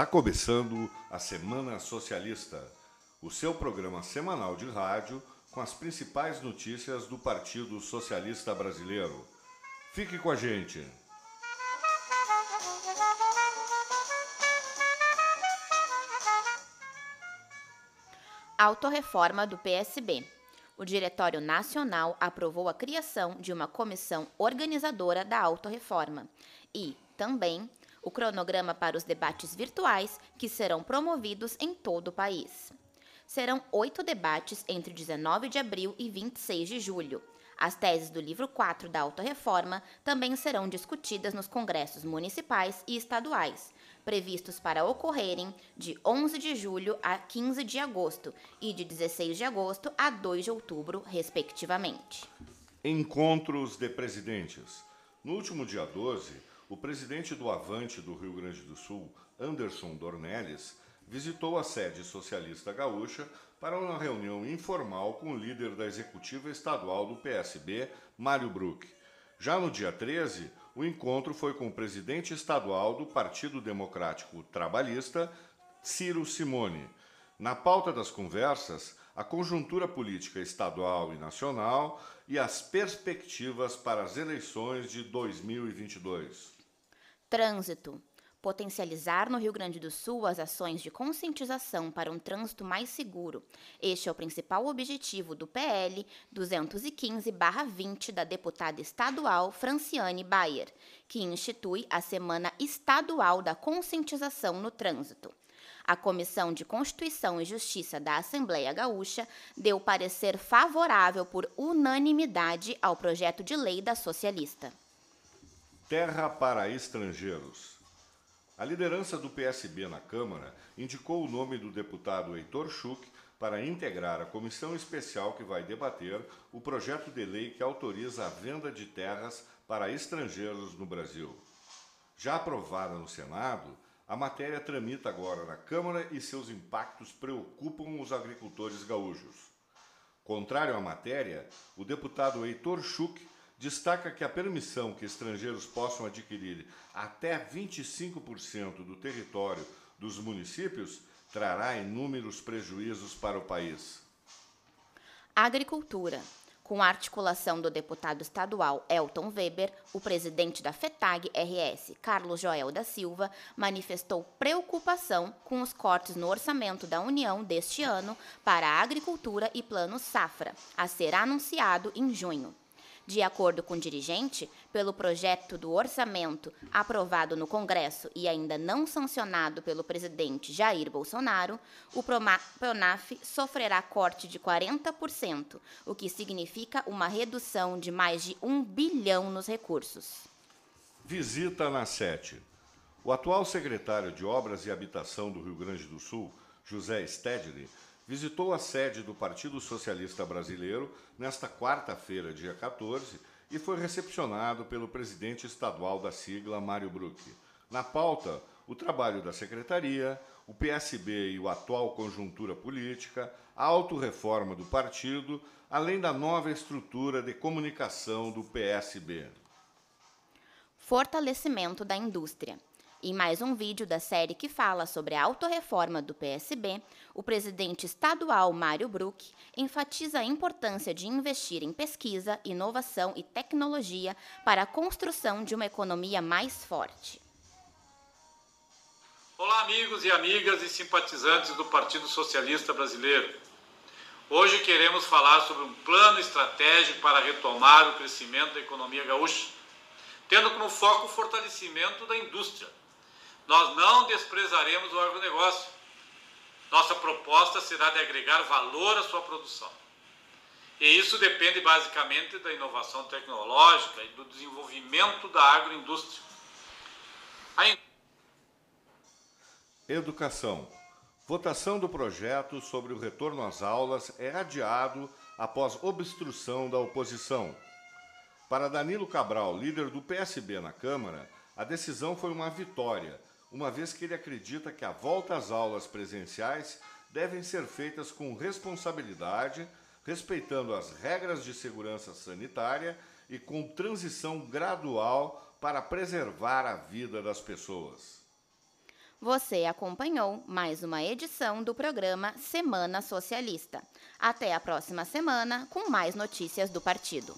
Está começando a Semana Socialista, o seu programa semanal de rádio com as principais notícias do Partido Socialista Brasileiro. Fique com a gente. Autorreforma do PSB. O Diretório Nacional aprovou a criação de uma comissão organizadora da autorreforma e, também, o cronograma para os debates virtuais que serão promovidos em todo o país. Serão oito debates entre 19 de abril e 26 de julho. As teses do livro 4 da Autorreforma também serão discutidas nos congressos municipais e estaduais, previstos para ocorrerem de 11 de julho a 15 de agosto e de 16 de agosto a 2 de outubro, respectivamente. Encontros de presidentes. No último dia 12, o presidente do Avante do Rio Grande do Sul, Anderson Dornelles, visitou a sede socialista gaúcha para uma reunião informal com o líder da executiva estadual do PSB, Mário Bruck. Já no dia 13, o encontro foi com o presidente estadual do Partido Democrático Trabalhista, Ciro Simone. Na pauta das conversas, a conjuntura política estadual e nacional e as perspectivas para as eleições de 2022. Trânsito. Potencializar no Rio Grande do Sul as ações de conscientização para um trânsito mais seguro. Este é o principal objetivo do PL 215-20 da deputada estadual Franciane Bayer, que institui a Semana Estadual da Conscientização no Trânsito. A Comissão de Constituição e Justiça da Assembleia Gaúcha deu parecer favorável por unanimidade ao projeto de lei da socialista. Terra para estrangeiros. A liderança do PSB na Câmara indicou o nome do deputado Heitor Schuch para integrar a comissão especial que vai debater o projeto de lei que autoriza a venda de terras para estrangeiros no Brasil. Já aprovada no Senado, a matéria tramita agora na Câmara e seus impactos preocupam os agricultores gaúchos. Contrário à matéria, o deputado Heitor Schuch destaca que a permissão que estrangeiros possam adquirir até 25% do território dos municípios trará inúmeros prejuízos para o país. Agricultura. Com a articulação do deputado estadual Elton Weber, o presidente da FETAG RS, Carlos Joel da Silva, manifestou preocupação com os cortes no orçamento da União deste ano para a agricultura e plano Safra, a ser anunciado em junho. De acordo com o dirigente, pelo projeto do orçamento aprovado no Congresso e ainda não sancionado pelo presidente Jair Bolsonaro, o Pronaf sofrerá corte de 40%, o que significa uma redução de mais de um bilhão nos recursos. Visita na Sete. O atual secretário de Obras e Habitação do Rio Grande do Sul, José Stedley, visitou a sede do Partido Socialista Brasileiro nesta quarta-feira, dia 14, e foi recepcionado pelo presidente estadual da sigla, Mário Bruck. Na pauta, o trabalho da secretaria, o PSB e o atual conjuntura política, a autorreforma do partido, além da nova estrutura de comunicação do PSB. Fortalecimento da indústria. Em mais um vídeo da série que fala sobre a autorreforma do PSB, o presidente estadual Mário Bruck enfatiza a importância de investir em pesquisa, inovação e tecnologia para a construção de uma economia mais forte. Olá, amigos e amigas e simpatizantes do Partido Socialista Brasileiro. Hoje queremos falar sobre um plano estratégico para retomar o crescimento da economia gaúcha, tendo como foco o fortalecimento da indústria nós não desprezaremos o agronegócio. Nossa proposta será de agregar valor à sua produção. E isso depende basicamente da inovação tecnológica e do desenvolvimento da agroindústria. A... Educação. Votação do projeto sobre o retorno às aulas é adiado após obstrução da oposição. Para Danilo Cabral, líder do PSB na Câmara, a decisão foi uma vitória uma vez que ele acredita que a volta às aulas presenciais devem ser feitas com responsabilidade, respeitando as regras de segurança sanitária e com transição gradual para preservar a vida das pessoas. Você acompanhou mais uma edição do programa Semana Socialista. Até a próxima semana com mais notícias do partido.